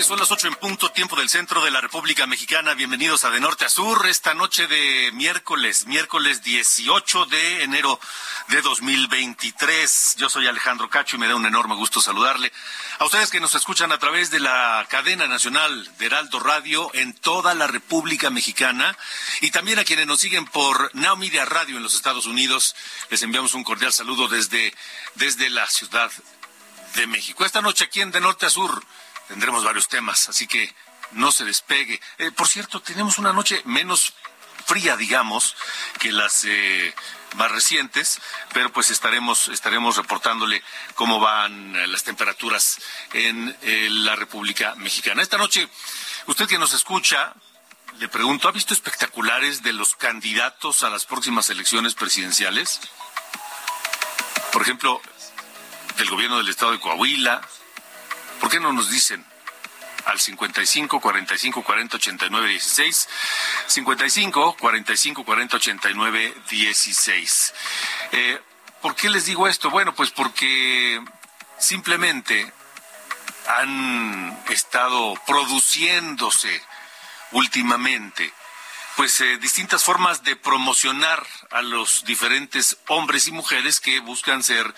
Son las ocho en punto, tiempo del centro de la República Mexicana. Bienvenidos a De Norte a Sur, esta noche de miércoles, miércoles 18 de enero de 2023. Yo soy Alejandro Cacho y me da un enorme gusto saludarle. A ustedes que nos escuchan a través de la cadena nacional de Heraldo Radio en toda la República Mexicana y también a quienes nos siguen por Now Media Radio en los Estados Unidos, les enviamos un cordial saludo desde, desde la Ciudad de México. Esta noche aquí en De Norte a Sur tendremos varios temas, así que no se despegue. Eh, por cierto, tenemos una noche menos fría, digamos, que las eh, más recientes, pero pues estaremos estaremos reportándole cómo van eh, las temperaturas en la República Mexicana. Esta noche, usted que nos escucha, le pregunto, ¿ha visto espectaculares de los candidatos a las próximas elecciones presidenciales? Por ejemplo, del gobierno del estado de Coahuila, ¿Por qué no nos dicen al 55 45 40 89 16 55 45 40 89 16 ¿Por qué les digo esto? Bueno, pues porque simplemente han estado produciéndose últimamente pues eh, distintas formas de promocionar a los diferentes hombres y mujeres que buscan ser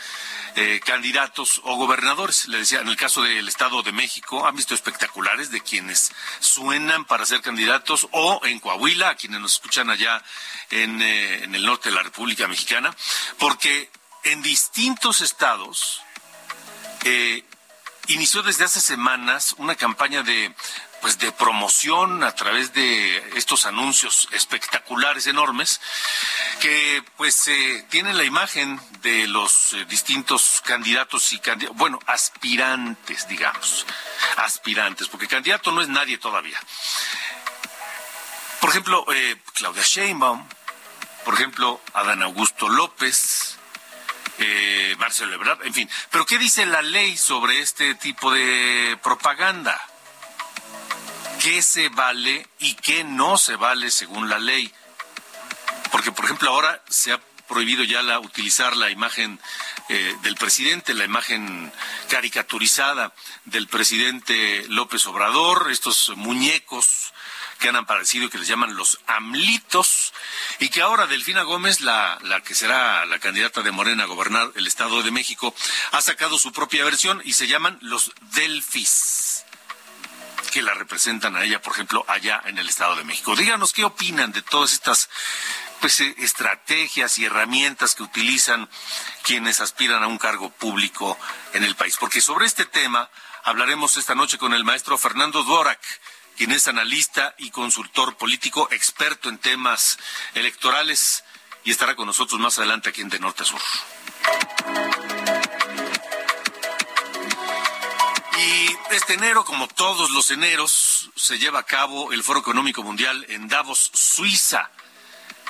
eh, candidatos o gobernadores. Le decía, en el caso del Estado de México, han visto espectaculares de quienes suenan para ser candidatos o en Coahuila, a quienes nos escuchan allá en, eh, en el norte de la República Mexicana, porque en distintos estados inició desde hace semanas una campaña de pues de promoción a través de estos anuncios espectaculares enormes que pues eh, tienen la imagen de los eh, distintos candidatos y candidatos, bueno, aspirantes, digamos, aspirantes, porque candidato no es nadie todavía. Por ejemplo, eh, Claudia Sheinbaum, por ejemplo, Adán Augusto López, Marcelo Ebrard, en fin. Pero ¿qué dice la ley sobre este tipo de propaganda? Qué se vale y qué no se vale según la ley. Porque, por ejemplo, ahora se ha prohibido ya la, utilizar la imagen eh, del presidente, la imagen caricaturizada del presidente López Obrador, estos muñecos que han aparecido y que les llaman los amlitos, y que ahora Delfina Gómez, la, la que será la candidata de Morena a gobernar el Estado de México, ha sacado su propia versión y se llaman los Delfis que la representan a ella, por ejemplo, allá en el Estado de México. Díganos qué opinan de todas estas pues, eh, estrategias y herramientas que utilizan quienes aspiran a un cargo público en el país. Porque sobre este tema hablaremos esta noche con el maestro Fernando Dvorak, quien es analista y consultor político experto en temas electorales y estará con nosotros más adelante aquí en De Norte a Sur. Este enero, como todos los eneros, se lleva a cabo el Foro Económico Mundial en Davos, Suiza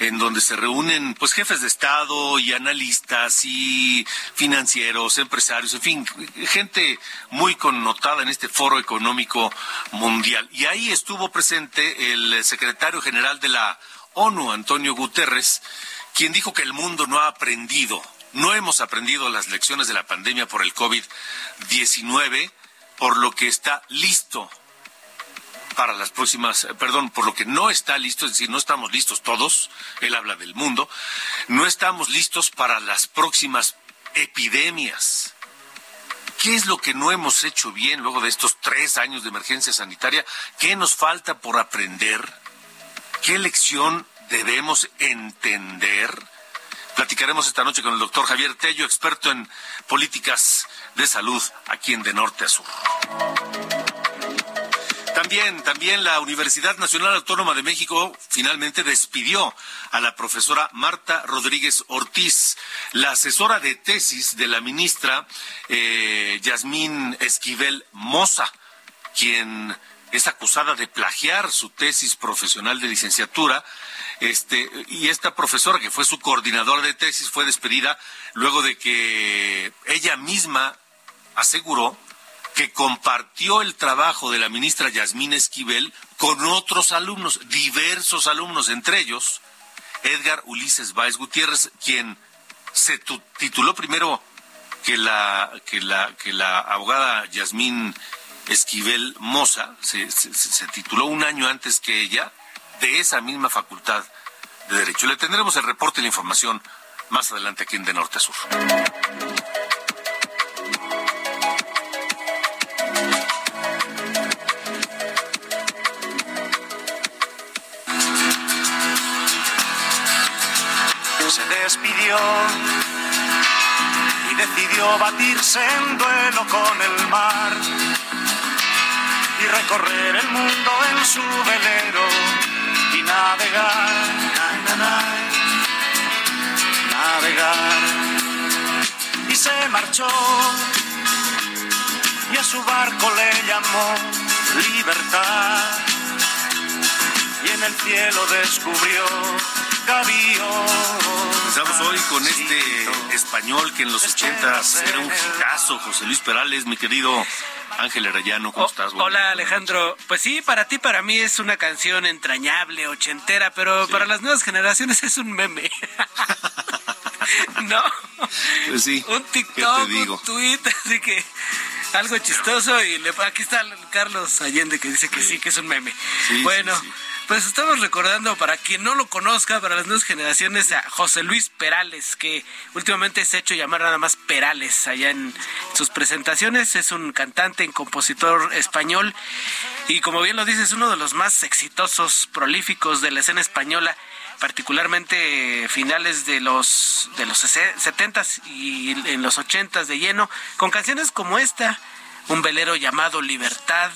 en donde se reúnen pues jefes de estado y analistas y financieros, empresarios, en fin, gente muy connotada en este foro económico mundial. Y ahí estuvo presente el secretario general de la ONU, Antonio Guterres, quien dijo que el mundo no ha aprendido, no hemos aprendido las lecciones de la pandemia por el COVID-19 por lo que está listo para las próximas, eh, perdón, por lo que no está listo, es decir, no estamos listos todos, él habla del mundo, no estamos listos para las próximas epidemias. ¿Qué es lo que no hemos hecho bien luego de estos tres años de emergencia sanitaria? ¿Qué nos falta por aprender? ¿Qué lección debemos entender? Platicaremos esta noche con el doctor Javier Tello, experto en políticas de salud aquí en De Norte a Sur. También, también la Universidad Nacional Autónoma de México finalmente despidió a la profesora Marta Rodríguez Ortiz, la asesora de tesis de la ministra eh, Yasmín Esquivel Moza, quien es acusada de plagiar su tesis profesional de licenciatura. Este, y esta profesora, que fue su coordinadora de tesis, fue despedida luego de que ella misma aseguró que compartió el trabajo de la ministra Yasmín Esquivel con otros alumnos, diversos alumnos, entre ellos Edgar Ulises Báez Gutiérrez, quien se tituló primero que la, que la, que la abogada Yasmín Esquivel Moza, se, se tituló un año antes que ella, de esa misma facultad de Derecho. Le tendremos el reporte y la información más adelante aquí en De Norte a Sur. despidió y decidió batirse en duelo con el mar y recorrer el mundo en su velero y navegar, navegar. Y se marchó. Y a su barco le llamó libertad. Y en el cielo descubrió Estamos hoy con este español que en los ochentas era un hitazo, José Luis Perales, mi querido Ángel Arayano, ¿cómo oh, estás? Hola Alejandro, pues sí, para ti, para mí es una canción entrañable, ochentera, pero para las nuevas generaciones es un meme. no. Pues sí. Un TikTok, un tweet, así que algo chistoso y le, aquí está Carlos Allende que dice que sí, que es un meme. bueno. Pues estamos recordando, para quien no lo conozca, para las nuevas generaciones, a José Luis Perales, que últimamente se ha hecho llamar nada más Perales allá en sus presentaciones. Es un cantante y compositor español y como bien lo dice, es uno de los más exitosos, prolíficos de la escena española particularmente finales de los de los 70s y en los 80s de lleno, con canciones como esta, Un velero llamado Libertad,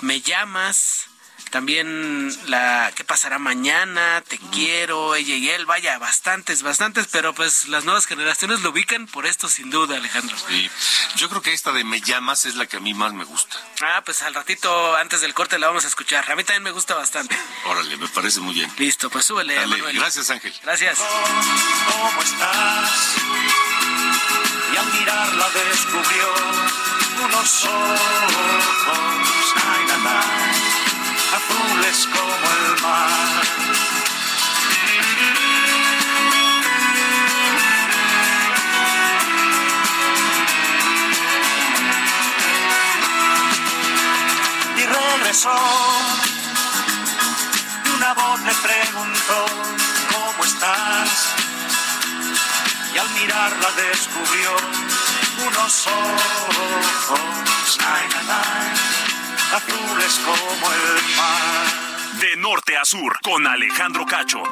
Me llamas, también la ¿Qué pasará mañana? Te quiero, ella y él, vaya, bastantes, bastantes, pero pues las nuevas generaciones lo ubican por esto sin duda, Alejandro. Sí, yo creo que esta de Me llamas es la que a mí más me gusta. Ah, pues al ratito antes del corte la vamos a escuchar. A mí también me gusta bastante. Órale, me parece muy bien. Listo, pues súbele. Gracias, Ángel. Gracias. ¿Cómo estás? Y al mirarla descubrió unos ojos. Ay, azules como el mar. Y regresó y una voz le preguntó, ¿cómo estás? Y al mirarla descubrió unos ojos, ay, azules como el mar. De norte a sur, con Alejandro Cacho.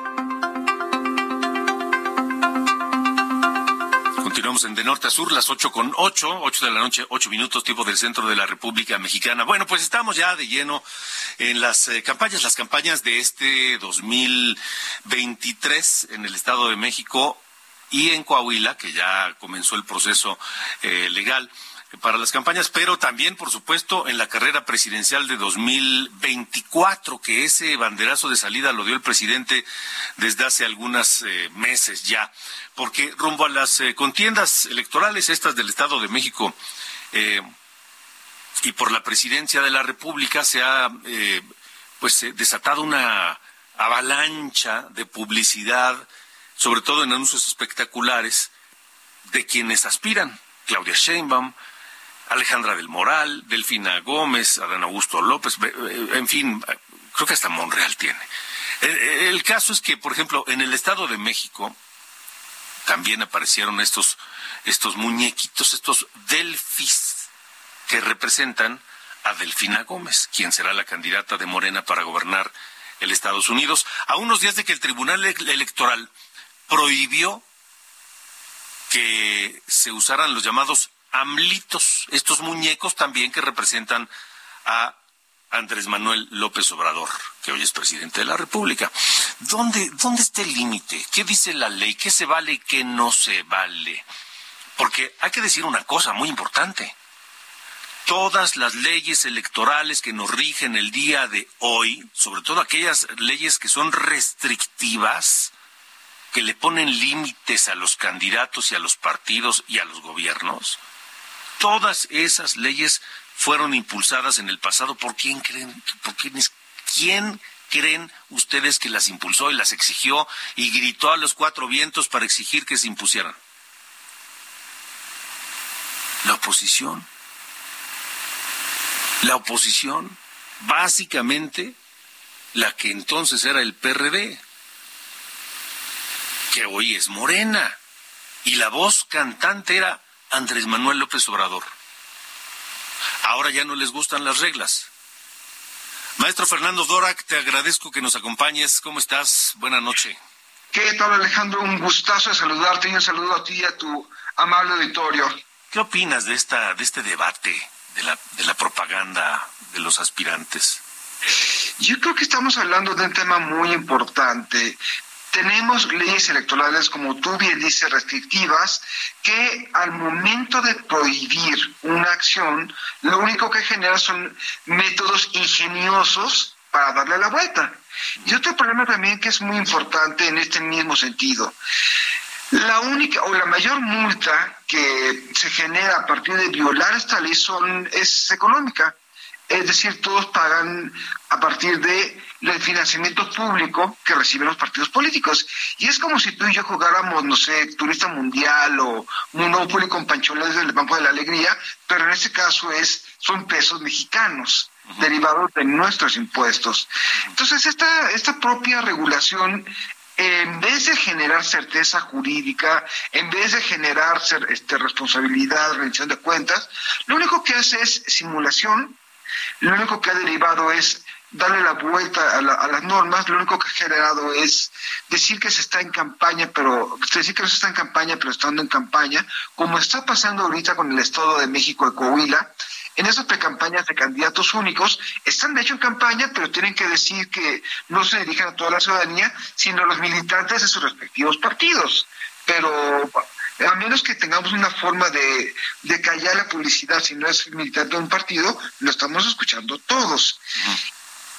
Continuamos en De Norte a Sur, las ocho con ocho, ocho de la noche, ocho minutos, tiempo del centro de la República Mexicana. Bueno, pues estamos ya de lleno en las eh, campañas, las campañas de este 2023 en el Estado de México y en Coahuila, que ya comenzó el proceso eh, legal para las campañas, pero también, por supuesto, en la carrera presidencial de 2024, que ese banderazo de salida lo dio el presidente desde hace algunos eh, meses ya, porque rumbo a las eh, contiendas electorales, estas del Estado de México, eh, y por la presidencia de la República se ha pues desatado una avalancha de publicidad, sobre todo en anuncios espectaculares, de quienes aspiran. Claudia Sheinbaum, Alejandra del Moral, Delfina Gómez, Adán Augusto López, en fin, creo que hasta Monreal tiene. El, caso es que, por ejemplo, en el Estado de México también aparecieron estos, estos muñequitos, estos delfis, que representan a Delfina Gómez, quien será la candidata de Morena para gobernar el Estados Unidos, a unos días de que el Tribunal Electoral prohibió que se usaran los llamados amlitos, estos muñecos también que representan a Andrés Manuel López Obrador, que hoy es presidente de la República. ¿Dónde, dónde está el límite? ¿Qué dice la ley? ¿Qué se vale y qué no se vale? Porque hay que decir una cosa muy importante. Todas las leyes electorales que nos rigen el día de hoy, sobre todo aquellas leyes que son restrictivas, que le ponen límites a los candidatos y a los partidos y a los gobiernos, todas esas leyes fueron impulsadas en el pasado. ¿Por quién creen? ¿Por quién creen ustedes que las impulsó y las exigió y gritó a los cuatro vientos para exigir que se impusieran? La oposición. La oposición, básicamente la que entonces era el PRD, que hoy es Morena, y la voz cantante era Andrés Manuel López Obrador. Ahora ya no les gustan las reglas. Maestro Fernando Dorak, te agradezco que nos acompañes. ¿Cómo estás? Buenas noches. ¿Qué tal, Alejandro? Un gustazo de saludarte y un saludo a ti y a tu amable auditorio. ¿Qué opinas de esta de este debate de la de la propaganda de los aspirantes? Yo creo que estamos hablando de un tema muy importante tenemos leyes electorales, como tú bien dices, restrictivas, que al momento de prohibir una acción, lo único que genera son métodos ingeniosos para darle la vuelta. Y otro problema también que es muy importante en este mismo sentido. La única o la mayor multa que se genera a partir de violar esta ley son, es económica. Es decir, todos pagan a partir de el financiamiento público que reciben los partidos políticos. Y es como si tú y yo jugáramos, no sé, turista mundial o Monopoly con pancholas del campo de la alegría, pero en este caso es, son pesos mexicanos derivados de nuestros impuestos. Entonces, esta, esta propia regulación en vez de generar certeza jurídica, en vez de generar este, responsabilidad, rendición de cuentas, lo único que hace es simulación, lo único que ha derivado es darle la vuelta a, las normas, lo único que ha generado es decir que se está en campaña, pero decir que no se está en campaña, pero estando en campaña, como está pasando ahorita con el Estado de México de Coahuila, en esas precampañas de candidatos únicos, están de hecho en campaña, pero tienen que decir que no se dirigen a toda la ciudadanía, sino a los militantes de sus respectivos partidos. Pero a menos que tengamos una forma de, callar la publicidad, si no es militante de un partido, lo estamos escuchando todos.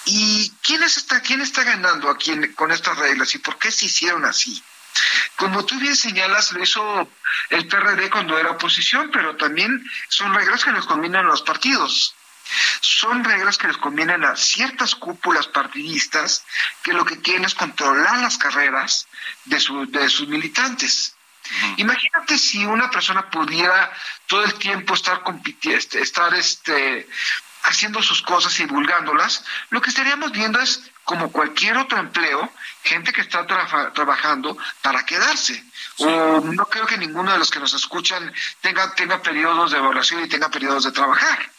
¿Y quién está, quién está ganando aquí con estas reglas y por qué se hicieron así? Como tú bien señalas, lo hizo el PRD cuando era oposición, pero también son reglas que les convienen a los partidos. Son reglas que les convienen a ciertas cúpulas partidistas que lo que quieren es controlar las carreras de, de sus militantes. Imagínate si una persona pudiera todo el tiempo estar compitiendo, estar este, haciendo sus cosas y divulgándolas, lo que estaríamos viendo es, como cualquier otro empleo, gente que está trabajando para quedarse. O no creo que ninguno de los que nos escuchan tenga, tenga periodos de evaluación y tenga periodos de trabajar.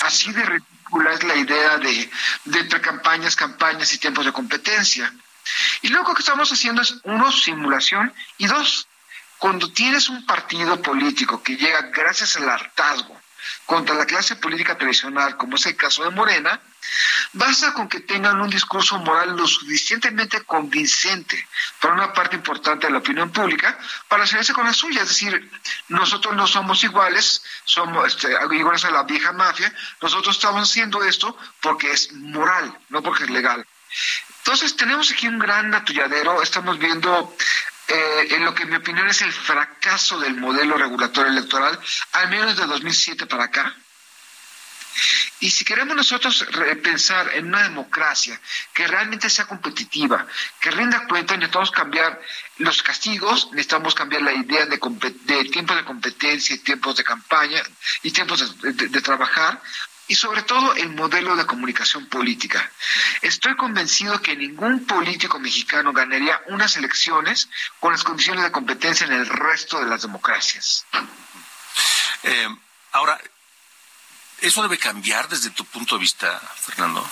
Así de ridícula es la idea de, de entre campañas, campañas y tiempos de competencia. Y luego lo que estamos haciendo es, uno, simulación y dos, cuando tienes un partido político que llega gracias al hartazgo, contra la clase política tradicional, como es el caso de Morena, basta con que tengan un discurso moral lo suficientemente convincente para una parte importante de la opinión pública para hacerse con la suya. Es decir, nosotros no somos iguales, somos este, iguales a la vieja mafia, nosotros estamos haciendo esto porque es moral, no porque es legal. Entonces tenemos aquí un gran atulladero, estamos viendo eh, en lo que en mi opinión es el fracaso del modelo regulatorio electoral, al menos de 2007 para acá. Y si queremos nosotros pensar en una democracia que realmente sea competitiva, que rinda cuenta, necesitamos cambiar los castigos, necesitamos cambiar la idea de, tiempos de competencia y tiempos de campaña y tiempos de trabajar, y sobre todo el modelo de comunicación política. Estoy convencido que ningún político mexicano ganaría unas elecciones con las condiciones de competencia en el resto de las democracias. Eh, ahora, ¿eso debe cambiar desde tu punto de vista, Fernando?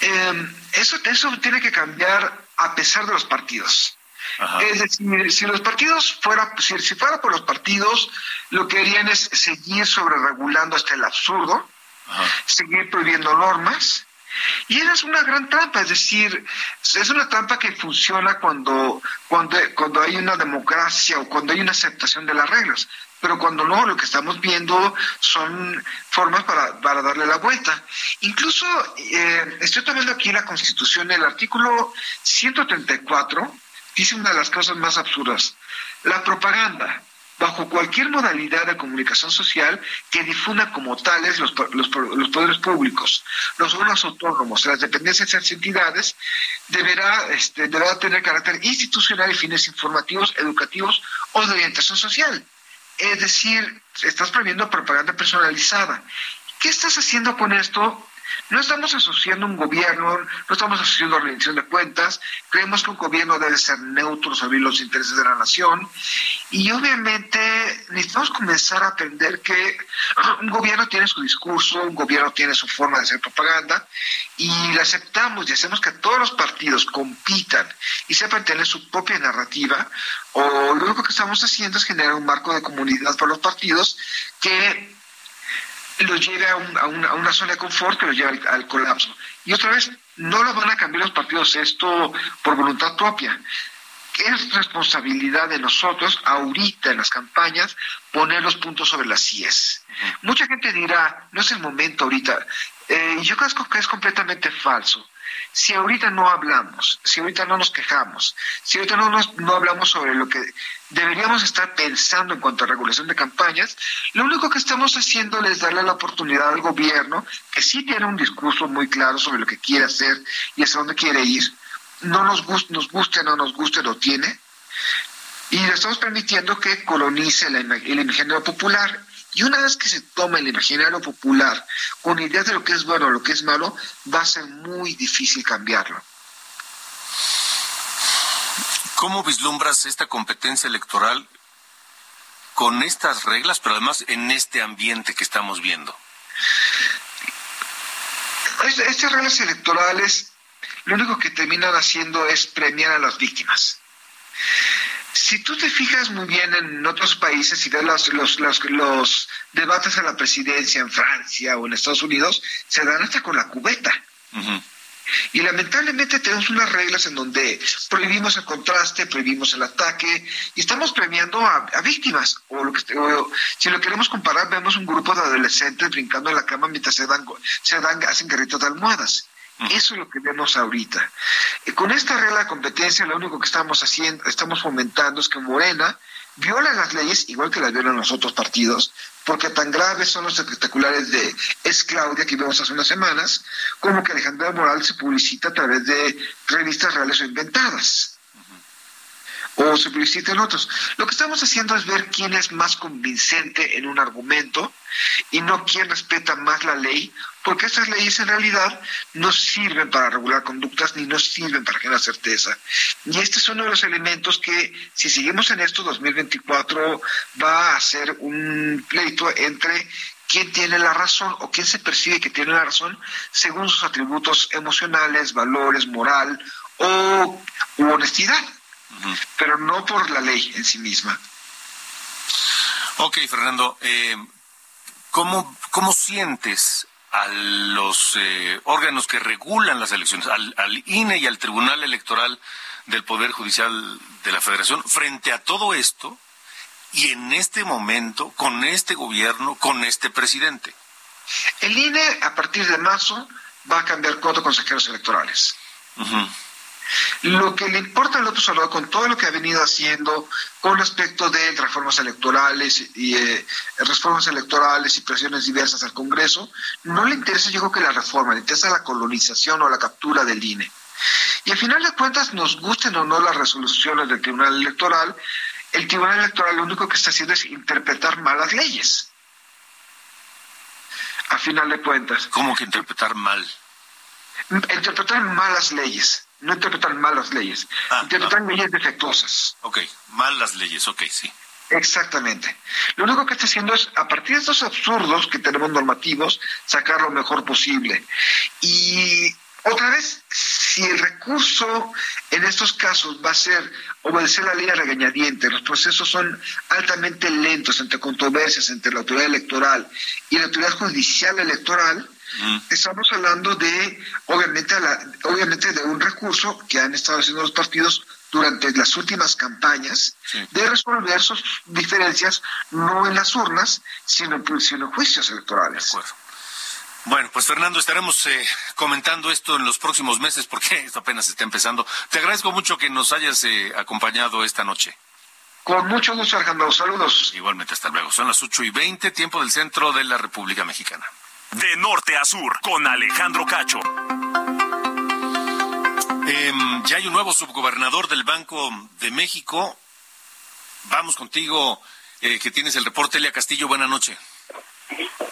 Eh, eso, eso tiene que cambiar a pesar de los partidos. Es decir, si los partidos fuera, si, fuera por los partidos, lo que harían es seguir sobre regulando hasta el absurdo, seguir prohibiendo normas, y esa es una gran trampa, es decir, es una trampa que funciona cuando, cuando, cuando hay una democracia o cuando hay una aceptación de las reglas. Pero cuando no, lo que estamos viendo son formas para, para darle la vuelta. Incluso eh, estoy tomando aquí la Constitución, el artículo 134 dice una de las cosas más absurdas. La propaganda, bajo cualquier modalidad de comunicación social que difunda como tales los, los, los poderes públicos, los órganos autónomos, las dependencias de las entidades, deberá, este, deberá tener carácter institucional y fines informativos, educativos o de orientación social. Es decir, estás prohibiendo propaganda personalizada. ¿Qué estás haciendo con esto? No estamos asociando un gobierno, no estamos asociando rendición de cuentas, creemos que un gobierno debe ser neutro sobre los intereses de la nación y obviamente necesitamos comenzar a aprender que un gobierno tiene su discurso, un gobierno tiene su forma de hacer propaganda y la aceptamos y hacemos que todos los partidos compitan y sepan tener su propia narrativa o lo único que estamos haciendo es generar un marco de comunidad para los partidos que los lleve a, una, zona de confort que los lleve al, colapso. Y otra vez, no lo van a cambiar los partidos esto por voluntad propia. Es responsabilidad de nosotros, ahorita en las campañas, poner los puntos sobre las CIES. Mucha gente dirá, no es el momento ahorita. Eh, yo creo que es completamente falso. Si ahorita no hablamos, si ahorita no nos quejamos, si ahorita no, no hablamos sobre lo que deberíamos estar pensando en cuanto a regulación de campañas, lo único que estamos haciendo es darle la oportunidad al gobierno, que sí tiene un discurso muy claro sobre lo que quiere hacer y hacia dónde quiere ir, no nos, guste, nos guste, no nos guste, lo tiene, y le estamos permitiendo que colonice el, el popular. Y una vez que se toma el imaginario popular con ideas de lo que es bueno o lo que es malo, va a ser muy difícil cambiarlo. ¿Cómo vislumbras esta competencia electoral con estas reglas, pero además en este ambiente que estamos viendo? Estas reglas electorales lo único que terminan haciendo es premiar a las víctimas. Si tú te fijas muy bien en otros países y ves los, los, los, debates a la presidencia en Francia o en Estados Unidos, se dan hasta con la cubeta. Y lamentablemente tenemos unas reglas en donde prohibimos el contraste, prohibimos el ataque y estamos premiando a, víctimas. O, lo que, si lo queremos comparar, vemos un grupo de adolescentes brincando en la cama mientras se dan, se dan hacen carritos de almohadas. Eso es lo que vemos ahorita. Y con esta regla de competencia, lo único que estamos haciendo, estamos fomentando es que Morena viola las leyes igual que las violan los otros partidos, porque tan graves son los espectaculares de Es Claudia que vimos hace unas semanas, como que Alejandra Moral se publicita a través de revistas reales o inventadas o se publiciten otros. Lo que estamos haciendo es ver quién es más convincente en un argumento y no quién respeta más la ley, porque esas leyes en realidad no sirven para regular conductas ni no sirven para generar certeza. Y este es uno de los elementos que, si seguimos en esto, 2024 va a ser un pleito entre quién tiene la razón o quién se percibe que tiene la razón según sus atributos emocionales, valores, moral o honestidad pero no por la ley en sí misma. Ok, Fernando, eh, ¿cómo, ¿cómo sientes a los eh, órganos que regulan las elecciones, al, al, INE y al Tribunal Electoral del Poder Judicial de la Federación, frente a todo esto y en este momento, con este gobierno, con este presidente? El INE, a partir de marzo, va a cambiar cuatro consejeros electorales. Lo que le importa al otro Salvador con todo lo que ha venido haciendo con respecto de reformas electorales y eh, reformas electorales y presiones diversas al Congreso, no le interesa yo creo que la reforma, le interesa la colonización o la captura del INE. Y al final de cuentas, nos gusten o no las resoluciones del Tribunal Electoral, el Tribunal Electoral lo único que está haciendo es interpretar malas leyes. A final de cuentas. ¿Cómo que interpretar mal? Interpretar malas leyes, no interpretar malas leyes, ah, interpretar ah. leyes defectuosas. Ok, malas leyes, ok, sí. Exactamente. Lo único que está haciendo es, a partir de estos absurdos que tenemos normativos, sacar lo mejor posible. Y otra vez, si el recurso en estos casos va a ser obedecer la ley a regañadiente, los procesos son altamente lentos entre controversias entre la autoridad electoral y la autoridad judicial electoral. Estamos hablando de, obviamente, obviamente, de un recurso que han estado haciendo los partidos durante las últimas campañas de resolver sus diferencias no en las urnas, sino, en juicios electorales. Bueno, pues Fernando, estaremos eh, comentando esto en los próximos meses porque esto apenas está empezando. Te agradezco mucho que nos hayas eh, acompañado esta noche. Con mucho gusto, Alejandro. Saludos. Igualmente, hasta luego. Son las ocho y veinte, tiempo del centro de la República Mexicana. De norte a sur, con Alejandro Cacho. Em, ya hay un nuevo subgobernador del Banco de México. Vamos contigo, eh, que tienes el reporte, Elia Castillo. Buenas noches.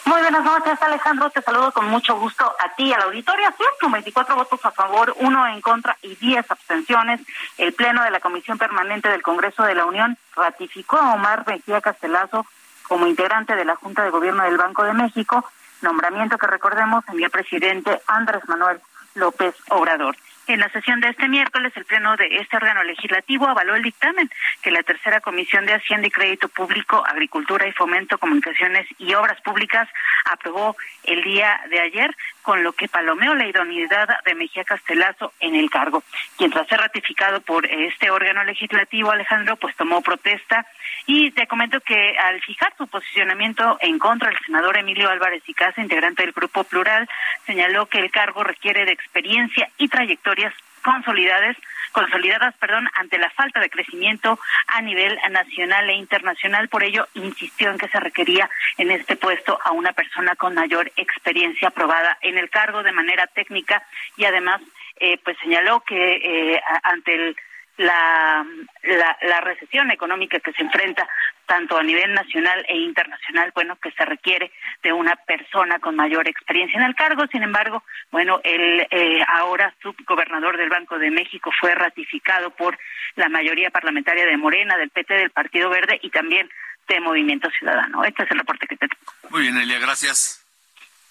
Muy buenas noches, Alejandro. Te saludo con mucho gusto a ti, a la auditoría. Con 24 votos a favor, uno en contra y 10 abstenciones. El Pleno de la Comisión Permanente del Congreso de la Unión ratificó a Omar Mejía Castelazo como integrante de la Junta de Gobierno del Banco de México, nombramiento que recordemos envió el presidente Andrés Manuel López Obrador. En la sesión de este miércoles, el Pleno de este órgano legislativo avaló el dictamen que la tercera Comisión de Hacienda y Crédito Público, Agricultura y Fomento, Comunicaciones y Obras Públicas aprobó el día de ayer, con lo que palomeó la idoneidad de Mejía Castelazo en el cargo. Quien tras ser ratificado por este órgano legislativo, Alejandro, pues tomó protesta y te comento que al fijar su posicionamiento en contra del senador Emilio Álvarez y Casa, integrante del Grupo Plural, señaló que el cargo requiere de experiencia y trayectorias consolidadas consolidadas, perdón, ante la falta de crecimiento a nivel nacional e internacional. Por ello, insistió en que se requería en este puesto a una persona con mayor experiencia aprobada en el cargo de manera técnica y además, eh, pues señaló que eh, ante el la, la, la, recesión económica que se enfrenta tanto a nivel nacional e internacional, bueno, que se requiere de una persona con mayor experiencia en el cargo. Sin embargo, bueno, el eh, ahora subgobernador del Banco de México fue ratificado por la mayoría parlamentaria de Morena, del PT, del Partido Verde y también de Movimiento Ciudadano. Este es el reporte que te Muy bien, Elia, gracias.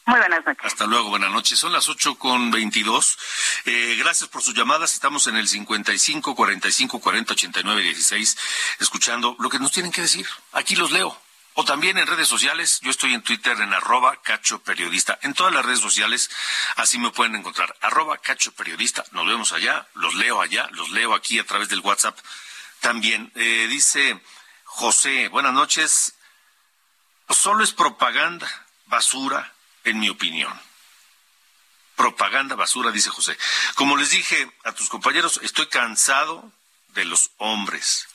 Muy buenas noches. Hasta luego, buenas noches. Son las ocho con veintidós. Eh, gracias por sus llamadas. Estamos en el 55 45 40 89 16, escuchando lo que nos tienen que decir. Aquí los leo. O también en redes sociales, yo estoy en Twitter en arroba cacho periodista. En todas las redes sociales, así me pueden encontrar. Arroba cacho periodista. Nos vemos allá, los leo allá, los leo aquí a través del WhatsApp. También eh, dice José, buenas noches. Solo es propaganda, basura, en mi opinión. Propaganda basura, dice José. Como les dije a tus compañeros, estoy cansado de los hombres.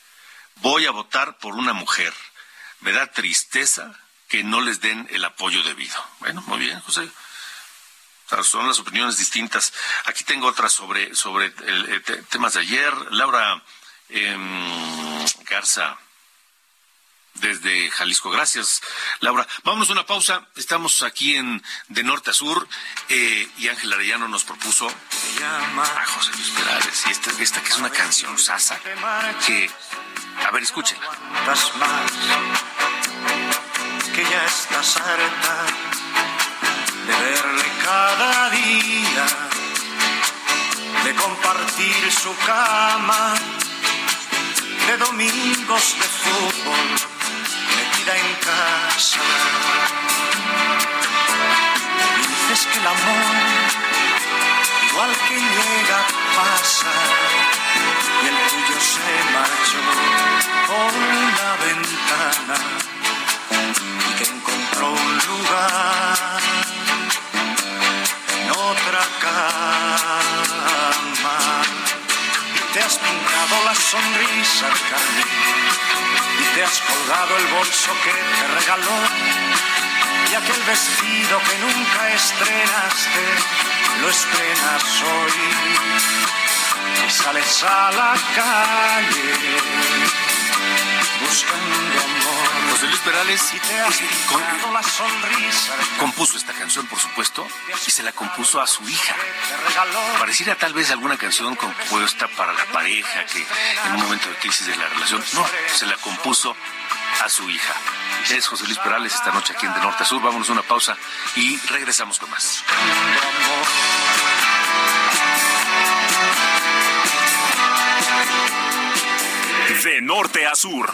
Voy a votar por una mujer. Me da tristeza que no les den el apoyo debido. Bueno, muy bien, José. Son las opiniones distintas. Aquí tengo otras sobre, sobre el, temas de ayer. Laura em, Garza desde Jalisco. Gracias, Laura. Vamos a una pausa. Estamos aquí en de norte a sur eh, y Ángel Arellano nos propuso a José Luis Perales. Y esta, esta que es una canción sasa que, a ver, escúchenla. Que ya estás harta de verle cada día, de compartir su cama, de domingos de fútbol en casa. Dices que el amor, igual que llega, pasa. Y el tuyo se marchó por una ventana colgado el bolso que te regaló y aquel vestido que nunca estrenaste, lo estrenas hoy y sales a la calle buscando amor. José Luis Perales compuso esta canción, por supuesto, y se la compuso a su hija. Pareciera tal vez alguna canción compuesta para la pareja que en un momento de crisis de la relación. No, se la compuso a su hija. Es José Luis Perales esta noche aquí en De Norte a Sur. Vámonos a una pausa y regresamos con más. De norte a sur.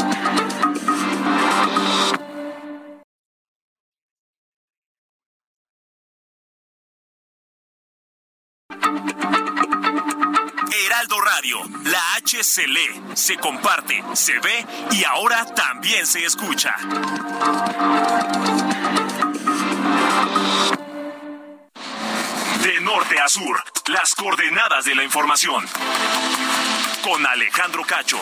La H se lee, se comparte, se ve y ahora también se escucha. De norte a sur, las coordenadas de la información. Con Alejandro Cacho.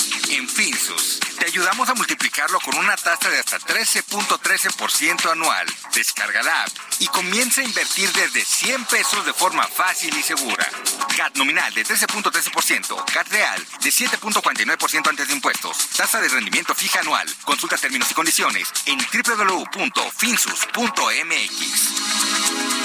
En Finsus, te ayudamos a multiplicarlo con una tasa de hasta 13.13% anual. Descarga la app y comienza a invertir desde 100 pesos de forma fácil y segura. CAT nominal de 13.13%, CAT real de 7.49% antes de impuestos. Tasa de rendimiento fija anual. Consulta términos y condiciones en www.finsus.mx.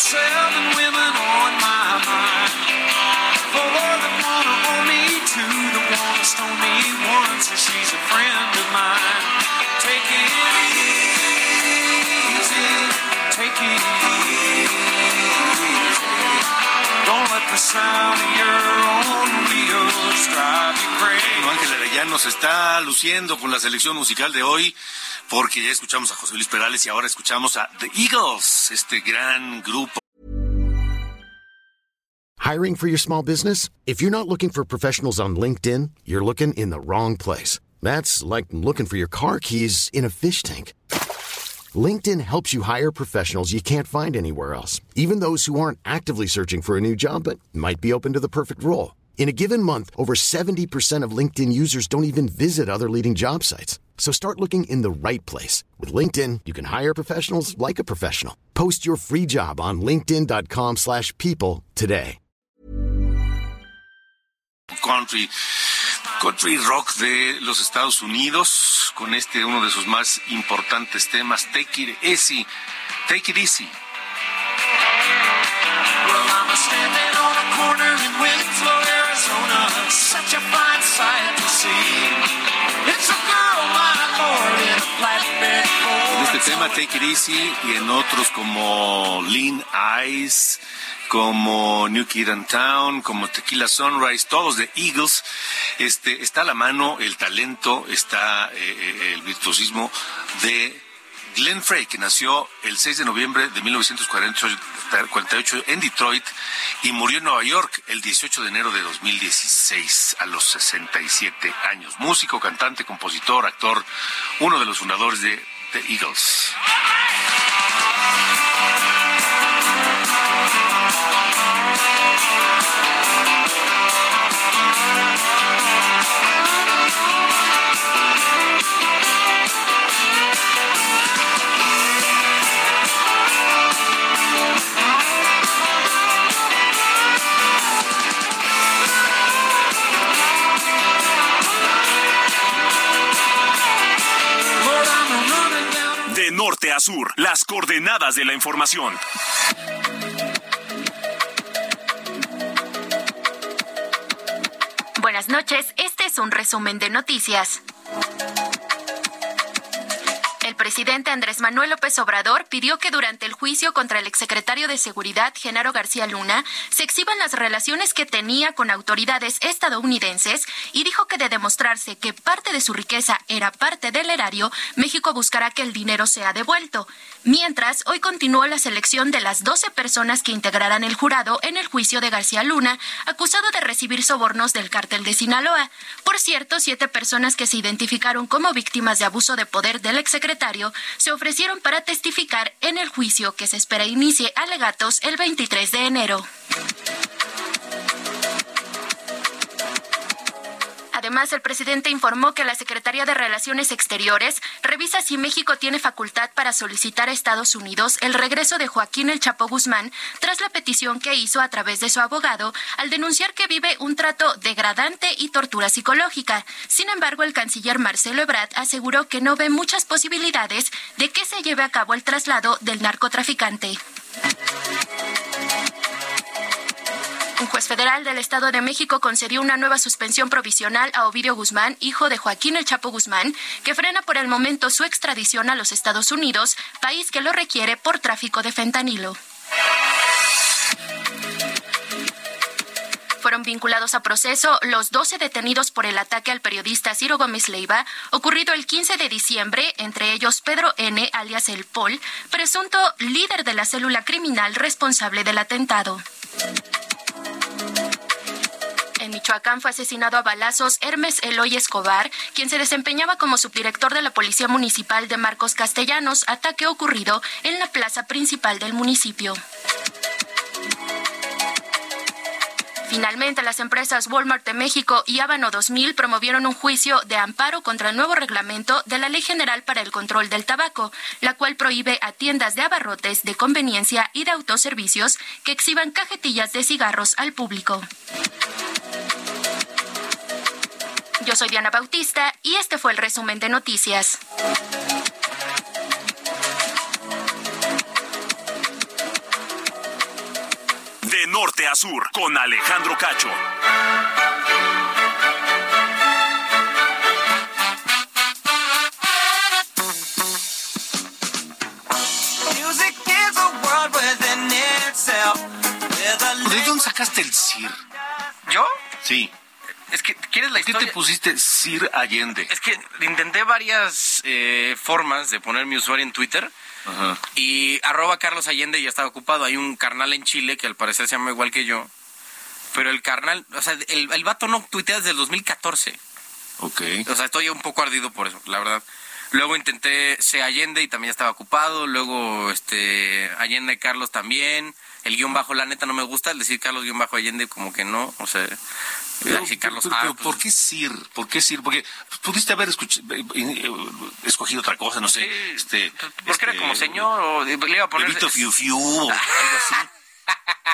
got seven women on my mind. Four that wanna own me, two that wanna stone me, one says she's a friend of mine. Take it easy, take it easy. Don't let the sound of your own wheels drive you crazy. Ángel Arellano se está luciendo con la selección musical de hoy porque ya escuchamos a José Luis Perales y ahora escuchamos a The Eagles, este gran grupo. Hiring for your small business? If you're not looking for professionals on LinkedIn, you're looking in the wrong place. That's like looking for your car keys in a fish tank. LinkedIn helps you hire professionals you can't find anywhere else, even those who aren't actively searching for a new job but might be open to the perfect role. In a given month, over 70% of LinkedIn users don't even visit other leading job sites. So start looking in the right place. With LinkedIn, you can hire professionals like a professional. Post your free job on linkedin.com slash people today. country, country rock de los Estados Unidos, con este uno de sus más importantes temas, Take It Easy. Take It Easy. Such a fine sight to see. It's a girl, my lord, in En este tema, Take It Easy, y en otros como Lean Eyes, como New Kid in Town, como Tequila Sunrise, todos de Eagles, este, está a la mano el talento, está eh, eh, el virtuosismo de Glenn Frey, que nació el 6 de noviembre de 1948 en Detroit y murió en Nueva York el 18 de enero de 2016 a los 67 años. Músico, cantante, compositor, actor, uno de los fundadores de The Eagles. De la información. Buenas noches, este es un resumen de noticias. Presidente Andrés Manuel López Obrador pidió que durante el juicio contra el exsecretario de Seguridad, Genaro García Luna, se exhiban las relaciones que tenía con autoridades estadounidenses y dijo que de demostrarse que parte de su riqueza era parte del erario, México buscará que el dinero sea devuelto. Mientras, hoy continuó la selección de las 12 personas que integrarán el jurado en el juicio de García Luna, acusado de recibir sobornos del cártel de Sinaloa. Por cierto, siete personas que se identificaron como víctimas de abuso de poder del exsecretario se ofrecieron para testificar en el juicio que se espera inicie alegatos el 23 de enero. Además, el presidente informó que la Secretaría de Relaciones Exteriores revisa si México tiene facultad para solicitar a Estados Unidos el regreso de Joaquín El Chapo Guzmán tras la petición que hizo a través de su abogado al denunciar que vive un trato degradante y tortura psicológica. Sin embargo, el canciller Marcelo Ebrard aseguró que no ve muchas posibilidades de que se lleve a cabo el traslado del narcotraficante. Un juez federal del Estado de México concedió una nueva suspensión provisional a Ovidio Guzmán, hijo de Joaquín El Chapo Guzmán, que frena por el momento su extradición a los Estados Unidos, país que lo requiere por tráfico de fentanilo. Fueron vinculados a proceso los 12 detenidos por el ataque al periodista Ciro Gómez Leiva, ocurrido el 15 de diciembre, entre ellos Pedro N., alias El Pol, presunto líder de la célula criminal responsable del atentado. Michoacán fue asesinado a balazos Hermes Eloy Escobar, quien se desempeñaba como subdirector de la Policía Municipal de Marcos Castellanos, ataque ocurrido en la plaza principal del municipio. Finalmente, las empresas Walmart de México y Ábano 2000 promovieron un juicio de amparo contra el nuevo reglamento de la Ley General para el Control del Tabaco, la cual prohíbe a tiendas de abarrotes, de conveniencia y de autoservicios que exhiban cajetillas de cigarros al público. Yo soy Diana Bautista y este fue el resumen de noticias. De norte a sur, con Alejandro Cacho. ¿De dónde sacaste el CIR? ¿Yo? Sí. ¿Por qué te pusiste Sir Allende? Es que intenté varias eh, formas de poner mi usuario en Twitter Ajá. y arroba Carlos Allende ya estaba ocupado. Hay un carnal en Chile que al parecer se llama igual que yo. Pero el carnal, o sea, el, el vato no tuitea desde el 2014. Ok. O sea, estoy un poco ardido por eso, la verdad. Luego intenté C. Allende y también estaba ocupado. Luego, este, Allende Carlos también. El guion bajo, la neta, no me gusta. El decir Carlos guion bajo Allende, como que no. O sea, Carlos pero- pero pues, ¿por qué Sir? ¿Por qué Sir? Porque pudiste haber eh, eh, escogido otra cosa, no sé. Sí, este, porque era este, como señor o le iba a poner... Bebito Fiu Fiu o algo así.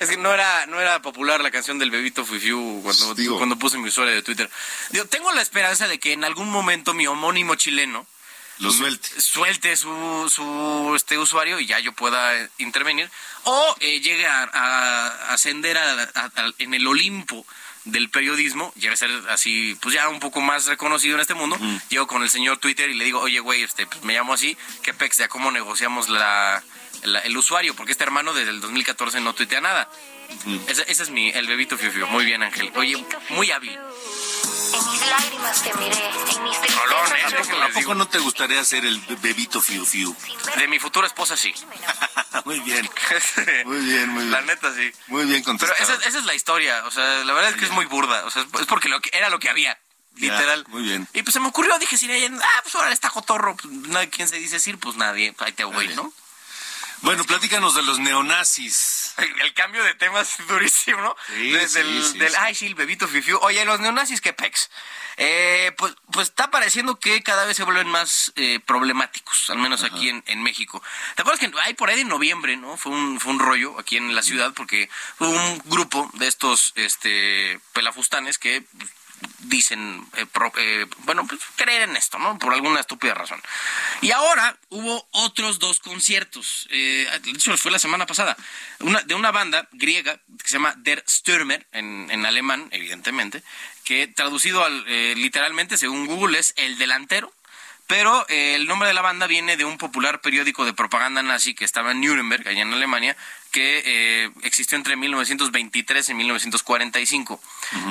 Es que no era, no era popular la canción del bebito Fifiu cuando, Digo. cuando puse mi usuario de Twitter. Digo, tengo la esperanza de que en algún momento mi homónimo chileno Lo suelte. suelte su, su este usuario y ya yo pueda eh, intervenir o eh, llegue a, a ascender a- a- en el Olimpo del periodismo, llegue a ser así, pues ya un poco más reconocido en este mundo, llego con el señor Twitter y le digo, oye, güey, este, pues me llamo así, ¿qué pex? ¿Ya cómo negociamos la, el usuario? Porque este hermano desde el 2014 no tuitea nada. Ese, ese es mi, el bebito Fiu Fiu. Muy bien, Ángel. Oye, muy hábil. En mis lágrimas te miré, en mis Rolón, ¿eh? ¿A Déjenles poco, a poco digo. no te gustaría ser el Bebito Fiu Fiu? De mi futura esposa, sí. muy bien. Muy bien, muy bien. La neta, sí. Muy bien Pero contestado. esa, esa es la historia, o sea, la verdad es que es muy burda, o sea, es porque lo que, era lo que había, Ya, literal. muy bien. Y pues se me ocurrió, dije, si ah, pues ahora está cotorro, pues nadie, ¿quién se dice Sir? Pues nadie, ahí te voy. ¿no? Bueno, platícanos de los neonazis. El, cambio de temas es durísimo, ¿no? Sí, Desde sí, el, sí, del, sí. ay, sí, el bebito fifiu. Oye, los neonazis, ¿qué pex? Eh, pues, pues está pareciendo que cada vez se vuelven más eh, problemáticos, al menos aquí en, en México. ¿Te acuerdas que hay por ahí de noviembre, ¿no? Fue un, fue un rollo aquí en la ciudad porque hubo un grupo de estos este, pelafustanes que dicen, eh, eh, bueno, pues creer en esto, ¿no? Por alguna estúpida razón. Y ahora hubo otros dos conciertos, eh, de fue la semana pasada, una, de una banda griega que se llama Der Stürmer, en, en alemán, evidentemente, que traducido al, literalmente, según Google, es el delantero pero el nombre de la banda viene de un popular periódico de propaganda nazi que estaba en Nuremberg, allá en Alemania, que eh, existió entre 1923 y 1945.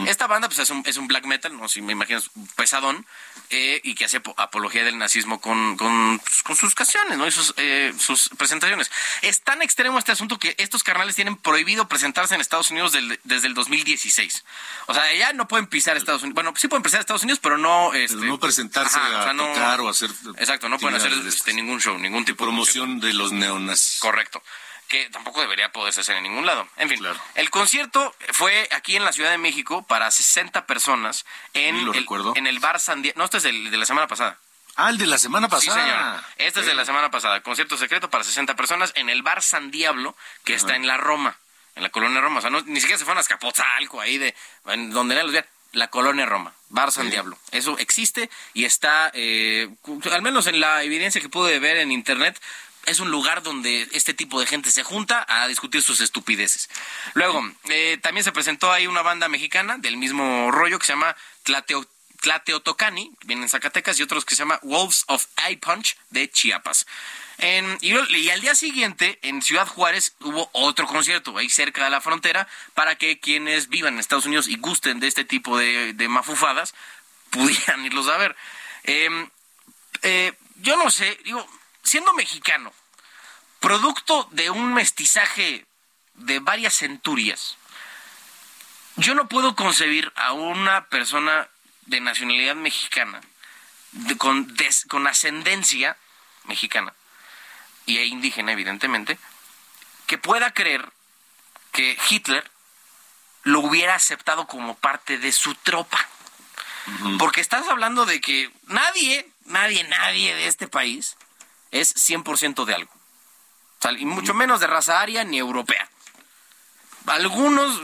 Esta banda pues, es, un, es un black metal, no si me imagino, pesadón, eh, y que hace apología del nazismo con, con, pues, sus canciones ¿no? y sus, eh, sus presentaciones. Es tan extremo este asunto que estos carnales tienen prohibido presentarse en Estados Unidos desde el 2016. O sea, ya no pueden pisar Estados Unidos. Bueno, sí pueden pisar Estados Unidos, pero no... Este, no presentarse a tocar o hacer... Exacto, no pueden hacer este, ningún show, ningún tipo promoción de, de los neonazis. Correcto que tampoco debería poderse hacer en ningún lado. En fin, el concierto fue aquí en la Ciudad de México para 60 personas en, el, en el bar San Diego. No, este es el de la semana pasada. Ah, el de la semana pasada. Sí, señor. Este es de la semana pasada. Concierto secreto para 60 personas en el bar San Diablo, que está en la Roma, en la colonia Roma. O sea, ni siquiera se fueron a Escapotzalco, ahí de donde los días. La colonia Roma, Bar San Diablo. Eso existe y está, eh, al menos en la evidencia que pude ver en internet, es un lugar donde este tipo de gente se junta a discutir sus estupideces. Luego, eh, también se presentó ahí una banda mexicana del mismo rollo que se llama Tlateo, Tlateotocani, viene en Zacatecas, y otros que se llama Wolves of Eye Punch de Chiapas. y, al día siguiente, en Ciudad Juárez, hubo otro concierto ahí cerca de la frontera para que quienes vivan en Estados Unidos y gusten de este tipo de, mafufadas pudieran irlos a ver. Em, eh, yo no sé, digo, siendo mexicano, producto de un mestizaje de varias centurias, yo no puedo concebir a una persona de nacionalidad mexicana, con, con ascendencia mexicana y e indígena, evidentemente, que pueda creer que Hitler lo hubiera aceptado como parte de su tropa. Porque estás hablando de que nadie, nadie, nadie de este país es 100% de algo. y mucho menos de raza aria ni europea. Algunos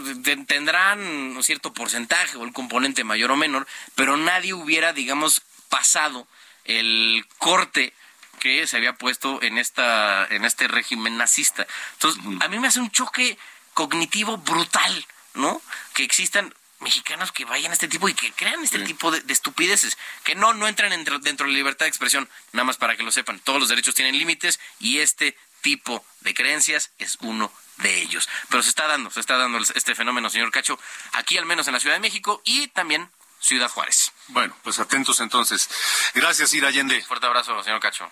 tendrán un cierto porcentaje o el componente mayor o menor, pero nadie hubiera, digamos, pasado el corte que se había puesto en esta en este régimen nazista. Entonces, a mí me hace un choque cognitivo brutal, ¿no? Que existan mexicanos que vayan a este tipo y que crean este tipo de, estupideces, que no, no entran dentro, dentro de la libertad de expresión, nada más para que lo sepan, todos los derechos tienen límites y este tipo de creencias es uno de ellos. Pero se está dando, se está dando este fenómeno, señor Cacho, aquí al menos en la Ciudad de México y también Ciudad Juárez. Bueno, pues atentos entonces. Gracias, Ira Allende. Fuerte abrazo, señor Cacho.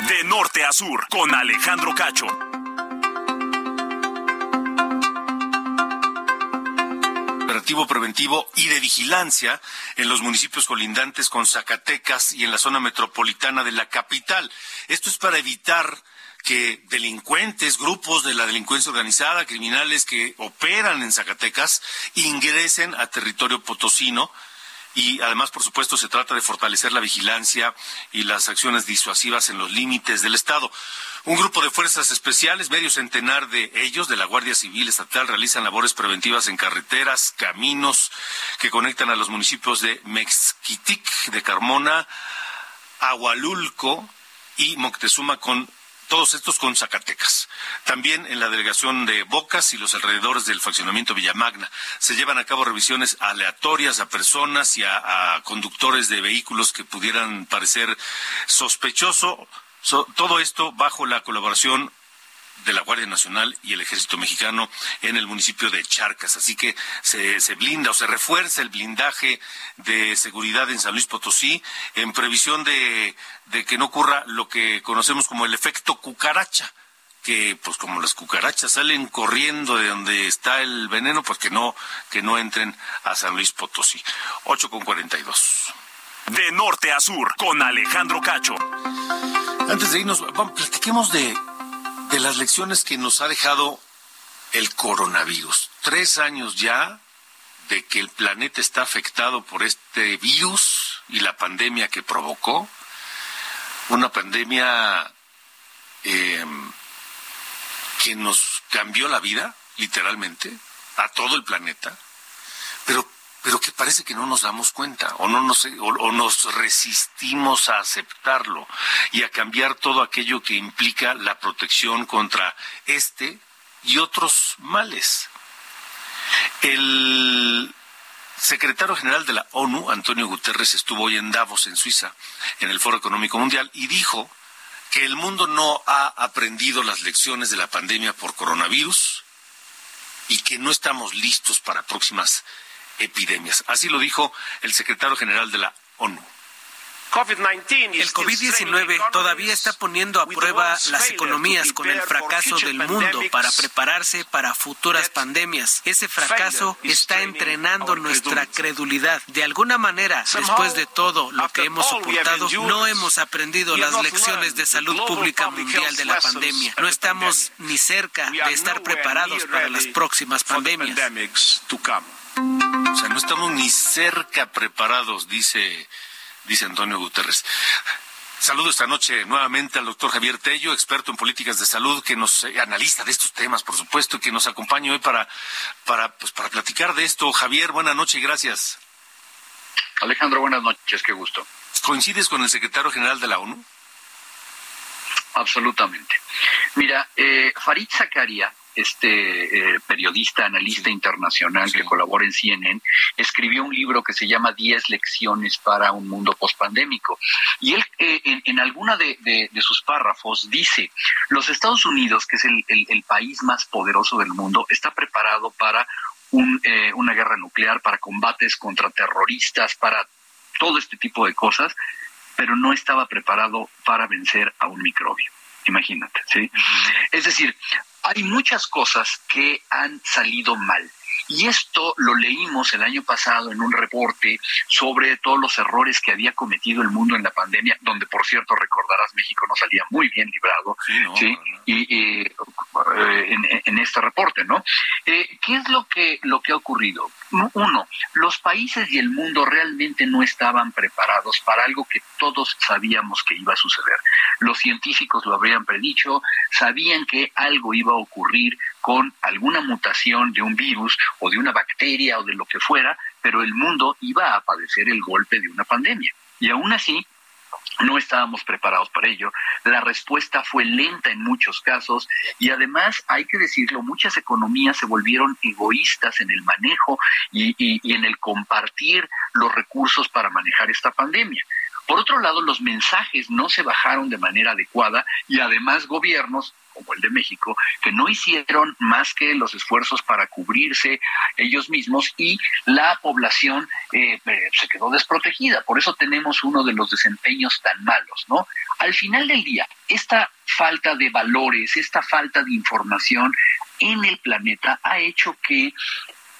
De norte a sur, con Alejandro Cacho. Preventivo y de vigilancia en los municipios colindantes con Zacatecas y en la zona metropolitana de la capital. Esto es para evitar que delincuentes, grupos de la delincuencia organizada, criminales que operan en Zacatecas, ingresen a territorio potosino y además, por supuesto, se trata de fortalecer la vigilancia y las acciones disuasivas en los límites del Estado. Un grupo de fuerzas especiales, medio centenar de ellos, de la Guardia Civil Estatal, realizan labores preventivas en carreteras, caminos que conectan a los municipios de Mexquitic, de Carmona, Agualulco y Moctezuma con todos estos con Zacatecas. También en la delegación de Bocas y los alrededores del faccionamiento Villamagna se llevan a cabo revisiones aleatorias a personas y a, conductores de vehículos que pudieran parecer sospechoso. todo esto bajo la colaboración de la Guardia Nacional y el Ejército Mexicano en el municipio de Charcas. Así que se, se, blinda o se refuerza el blindaje de seguridad en San Luis Potosí en previsión de, de que no ocurra lo que conocemos como el efecto cucaracha que pues como las cucarachas salen corriendo de donde está el veneno, pues que no, que no entren a San Luis Potosí. 8 con 42. De norte a sur, con Alejandro Cacho. Antes de irnos, vamos, platiquemos de de las lecciones que nos ha dejado el coronavirus. Tres años ya de que el planeta está afectado por este virus y la pandemia que provocó. Una pandemia em, que nos cambió la vida, literalmente, a todo el planeta. pero pero que parece que no nos damos cuenta o no nos o, nos resistimos a aceptarlo y a cambiar todo aquello que implica la protección contra este y otros males. El secretario general de la ONU, Antonio Guterres, estuvo hoy en Davos, en Suiza, en el Foro Económico Mundial, y dijo que el mundo no ha aprendido las lecciones de la pandemia por coronavirus y que no estamos listos para próximas epidemias. Así lo dijo el secretario general de la ONU. El COVID-19 todavía está poniendo a prueba las economías con el fracaso del mundo para prepararse para futuras pandemias. Ese fracaso está entrenando nuestra credulidad. De alguna manera, después de todo lo que hemos soportado, no hemos aprendido las lecciones de salud pública mundial de la pandemia. No estamos ni cerca de estar preparados para las próximas pandemias. O sea, no estamos ni cerca preparados, dice, dice Antonio Guterres. Saludo esta noche nuevamente al doctor Javier Tello, experto en políticas de salud, que nos eh, analista de estos temas, por supuesto, que nos acompaña hoy para, para, pues, para platicar de esto. Javier, buenas noches y gracias. Alejandro, buenas noches, qué gusto. ¿Coincides con el secretario general de la ONU? Absolutamente. Mira, eh, Farid Zakaria este eh, periodista, analista internacional que colabora en CNN, escribió un libro que se llama Diez lecciones para un mundo postpandémico. Y él, eh, en, alguna de, sus párrafos, dice, los Estados Unidos, que es el, país más poderoso del mundo, está preparado para eh, una guerra nuclear, para combates contra terroristas, para todo este tipo de cosas, pero no estaba preparado para vencer a un microbio. Imagínate, ¿sí? Es decir, hay muchas cosas que han salido mal. Y esto lo leímos el año pasado en un reporte sobre todos los errores que había cometido el mundo en la pandemia, donde por cierto recordarás México no salía muy bien librado, sí, y eh, en, este reporte, ¿no? Eh, ¿Qué es lo que lo que ha ocurrido? Uno, los países y el mundo realmente no estaban preparados para algo que todos sabíamos que iba a suceder. Los científicos lo habrían predicho, sabían que algo iba a ocurrir con alguna mutación de un virus o de una bacteria o de lo que fuera, pero el mundo iba a padecer el golpe de una pandemia. Y aún así, no estábamos preparados para ello. La respuesta fue lenta en muchos casos y además, hay que decirlo, muchas economías se volvieron egoístas en el manejo y, y en el compartir los recursos para manejar esta pandemia. Por otro lado, los mensajes no se bajaron de manera adecuada y además gobiernos como el de México, que no hicieron más que los esfuerzos para cubrirse ellos mismos y la población eh, eh, se quedó desprotegida. Por eso tenemos uno de los desempeños tan malos, ¿no? Al final del día, esta falta de valores, esta falta de información en el planeta ha hecho que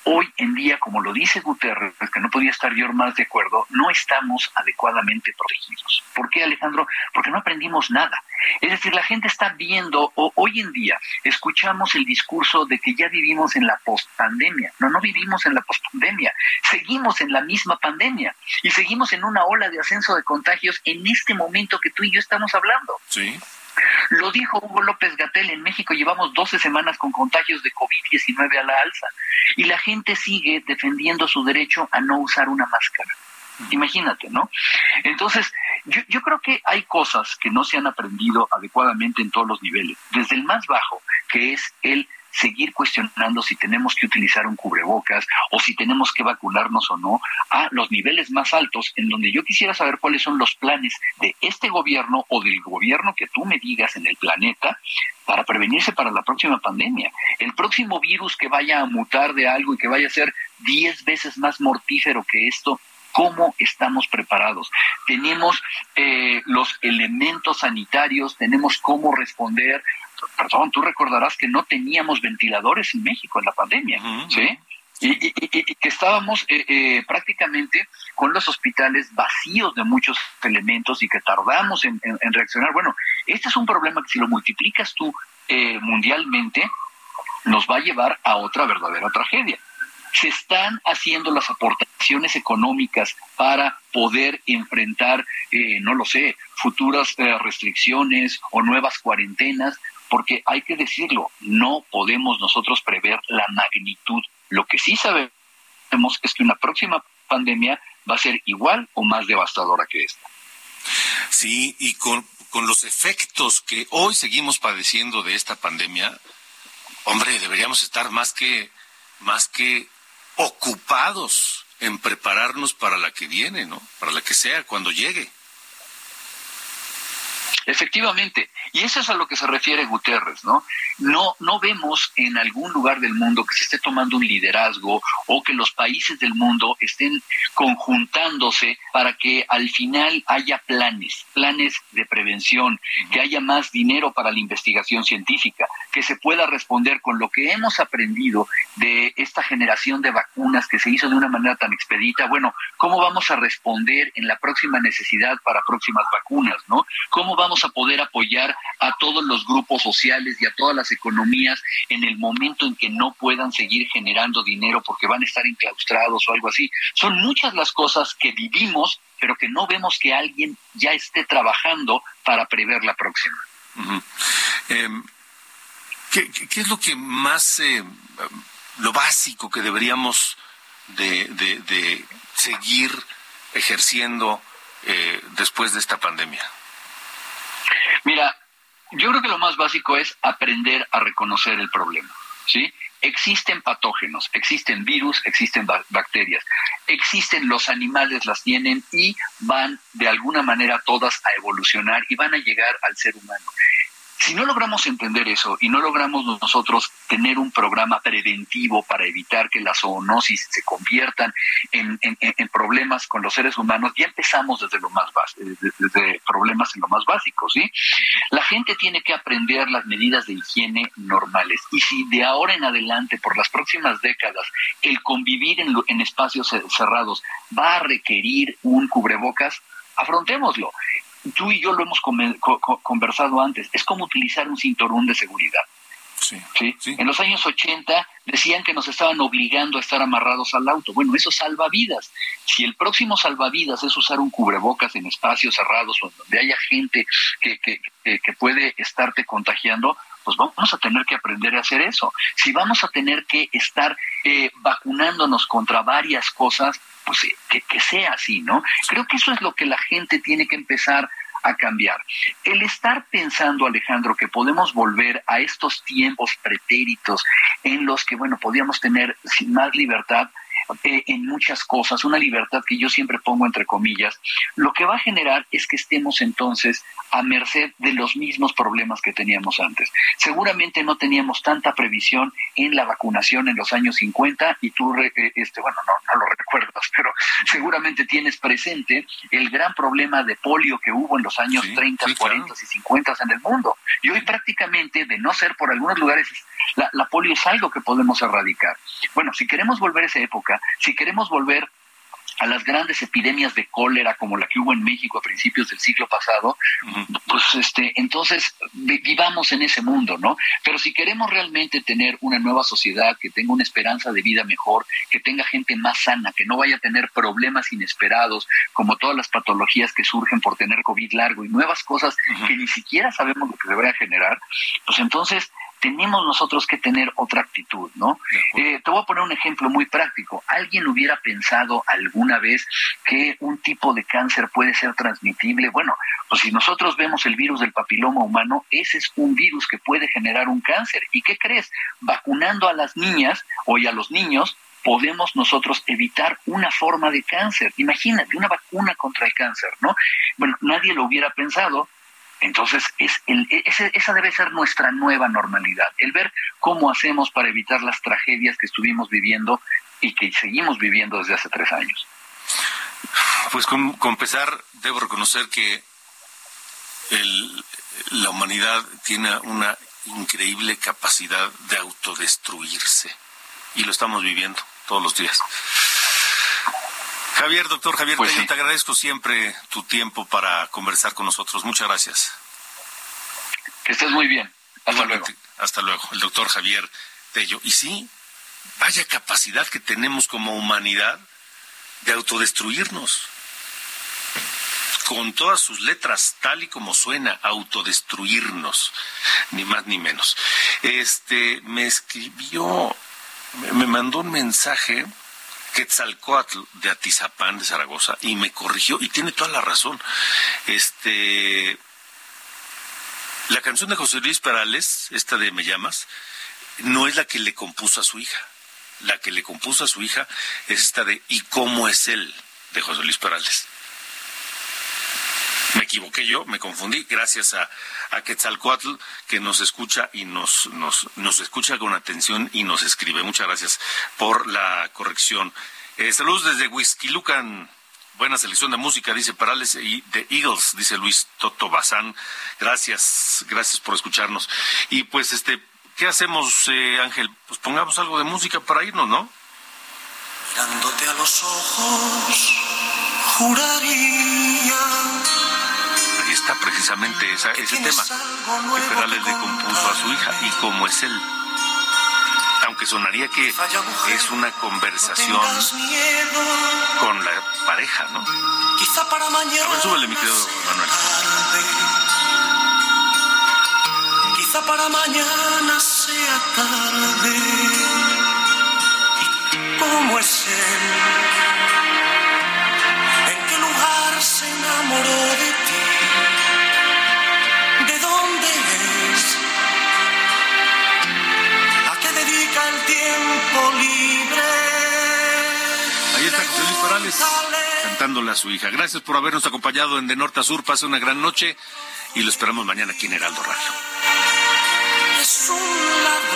Hoy en día, como lo dice Guterres, que no podía estar yo más de acuerdo, no estamos adecuadamente protegidos. ¿Por qué, Alejandro? Porque no aprendimos nada. Es decir, la gente está viendo, o hoy en día escuchamos el discurso de que ya vivimos en la postpandemia. No, no vivimos en la postpandemia. Seguimos en la misma pandemia y seguimos en una ola de ascenso de contagios en este momento que tú y yo estamos hablando. Sí. Lo dijo Hugo López Gatel, en México llevamos 12 semanas con contagios de COVID-19 a la alza y la gente sigue defendiendo su derecho a no usar una máscara. Imagínate, ¿no? Entonces, yo, yo creo que hay cosas que no se han aprendido adecuadamente en todos los niveles, desde el más bajo, que es el seguir cuestionando si tenemos que utilizar un cubrebocas o si tenemos que vacunarnos o no, a los niveles más altos, en donde yo quisiera saber cuáles son los planes de este gobierno o del gobierno que tú me digas en el planeta para prevenirse para la próxima pandemia. El próximo virus que vaya a mutar de algo y que vaya a ser diez veces más mortífero que esto, cómo estamos preparados. Tenemos eh, los elementos sanitarios, tenemos cómo responder perdón, tú recordarás que no teníamos ventiladores en México en la pandemia, ¿sí? Y, que estábamos eh, eh, prácticamente con los hospitales vacíos de muchos elementos y que tardamos en, reaccionar. Bueno, este es un problema que si lo multiplicas tú eh, mundialmente, nos va a llevar a otra verdadera tragedia. Se están haciendo las aportaciones económicas para poder enfrentar, no lo sé, futuras restricciones o nuevas cuarentenas, porque hay que decirlo, no podemos nosotros prever la magnitud. Lo que sí sabemos es que una próxima pandemia va a ser igual o más devastadora que esta. Sí, y con, con los efectos que hoy seguimos padeciendo de esta pandemia, hombre, deberíamos estar más que, más que ocupados en prepararnos para la que viene, ¿no? Para la que sea, cuando llegue. Efectivamente, y eso es a lo que se refiere Guterres, ¿no? No, no vemos en algún lugar del mundo que se esté tomando un liderazgo o que los países del mundo estén conjuntándose para que al final haya planes, planes de prevención, que haya más dinero para la investigación científica, que se pueda responder con lo que hemos aprendido de esta generación de vacunas que se hizo de una manera tan expedita. Bueno, ¿cómo vamos a responder en la próxima necesidad para próximas vacunas, ¿no? ¿Cómo vamos a poder apoyar a todos los grupos sociales y a todas las economías en el momento en que no puedan seguir generando dinero porque van a estar enclaustrados o algo así. Son muchas las cosas que vivimos, pero que no vemos que alguien ya esté trabajando para prever la próxima. Em, ¿qué, es lo que más, eh, lo básico que deberíamos de, seguir ejerciendo eh, después de esta pandemia? Yo creo que lo más básico es aprender a reconocer el problema, ¿sí? Existen patógenos, existen virus, existen bacterias, existen los animales las tienen y van de alguna manera todas a evolucionar y van a llegar al ser humano. Si no logramos entender eso y no logramos nosotros tener un programa preventivo para evitar que las zoonosis se conviertan en, problemas con los seres humanos, ya empezamos desde lo más desde problemas en lo más básico, ¿sí? La gente tiene que aprender las medidas de higiene normales y si de ahora en adelante, por las próximas décadas, el convivir en, en espacios cerrados va a requerir un cubrebocas, afrontémoslo tú y yo lo hemos conversado antes, es como utilizar un cinturón de seguridad. Sí, En los años 80 decían que nos estaban obligando a estar amarrados al auto. Bueno, eso salva vidas. Si el próximo salvavidas es usar un cubrebocas en espacios cerrados o donde haya gente que, que, que puede estarte contagiando, pues vamos a tener que aprender a hacer eso. Si vamos a tener que estar eh, vacunándonos contra varias cosas, pues eh, que, que sea así, ¿no? Creo que eso es lo que la gente tiene que empezar a cambiar. El estar pensando, Alejandro, que podemos volver a estos tiempos pretéritos en los que, bueno, podíamos tener sin más libertad, eh, en muchas cosas, una libertad que yo siempre pongo entre comillas, lo que va a generar es que estemos entonces a merced de los mismos problemas que teníamos antes. Seguramente no teníamos tanta previsión en la vacunación en los años 50 y tú, eh, este, bueno, no, no lo recuerdas, pero seguramente tienes presente el gran problema de polio que hubo en los años 30, 40 y 50 en el mundo. Y hoy prácticamente, de no ser por algunos lugares, la, la polio es algo que podemos erradicar. Bueno, si queremos volver a esa época, si queremos volver a las grandes epidemias de cólera como la que hubo en México a principios del siglo pasado, pues este, entonces vivamos en ese mundo, ¿no? Pero si queremos realmente tener una nueva sociedad que tenga una esperanza de vida mejor, que tenga gente más sana, que no vaya a tener problemas inesperados, como todas las patologías que surgen por tener COVID largo y nuevas cosas que ni siquiera sabemos lo que se a generar, pues entonces tenemos nosotros que tener otra actitud, ¿no? Eh, te voy a poner un ejemplo muy práctico. ¿Alguien hubiera pensado alguna vez que un tipo de cáncer puede ser transmitible? Bueno, pues si nosotros vemos el virus del papiloma humano, ese es un virus que puede generar un cáncer. ¿Y qué crees? Vacunando a las niñas o a los niños, podemos nosotros evitar una forma de cáncer. Imagínate, una vacuna contra el cáncer, ¿no? Bueno, nadie lo hubiera pensado, entonces, es el, esa debe ser nuestra nueva normalidad, el ver cómo hacemos para evitar las tragedias que estuvimos viviendo y que seguimos viviendo desde hace tres años. Pues con pesar, debo reconocer que la humanidad tiene una increíble capacidad de autodestruirse y lo estamos viviendo todos los días. Javier, doctor Javier pues te agradezco siempre tu tiempo para conversar con nosotros. Muchas gracias. Que estés muy bien. Hasta luego. Hasta luego. El doctor Javier Tello. Y sí, vaya capacidad que tenemos como humanidad de autodestruirnos. Con todas sus letras, tal y como suena, autodestruirnos. Ni más ni menos. Este, me escribió, me mandó un mensaje Quetzalcoatl de Atizapán de Zaragoza y me corrigió y tiene toda la razón. Este la canción de José Luis Perales, esta de Me llamas, no es la que le compuso a su hija. La que le compuso a su hija es esta de ¿Y cómo es él? de José Luis Perales. Equivoqué yo, me confundí, gracias a, a Quetzalcoatl que nos escucha y nos, nos, nos escucha con atención y nos escribe. Muchas gracias por la corrección. Eh, saludos desde Whisky Lucan. Buena selección de música, dice Parales y The Eagles, dice Luis Toto Bazán. Gracias, gracias por escucharnos. Y pues, este, ¿qué hacemos, eh, Ángel? Pues pongamos algo de música para irnos, ¿no? Mirándote a los ojos, juraría. Está precisamente ese tema que Perales le compuso a su hija y cómo es él aunque sonaría que es una conversación con la pareja, ¿no? Quizá para mañana. A ver, súbele, mi querido Manuel. Quizá para mañana sea tarde. ¿Y cómo es él? ¿En qué lugar se enamoró? ¿De libre? Ahí está José Luis Perales cantándole a su hija. Gracias por habernos acompañado en De Norte a Sur. Pase una gran noche y lo esperamos mañana aquí en Heraldo Radio. Es un